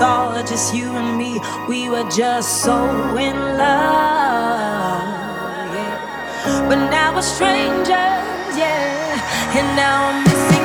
all just you and me. We were just so in love, yeah. But now we're strangers, yeah. And now I'm missing.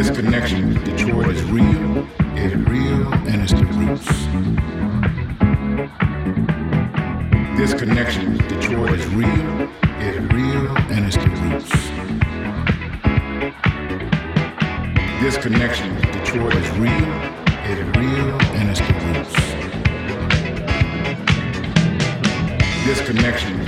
This connection with Detroit is real, is real, and it's the roots. This connection with Detroit is real, is real, and it's the roots. This connection with Detroit is real, is real, and it's the roots. This connection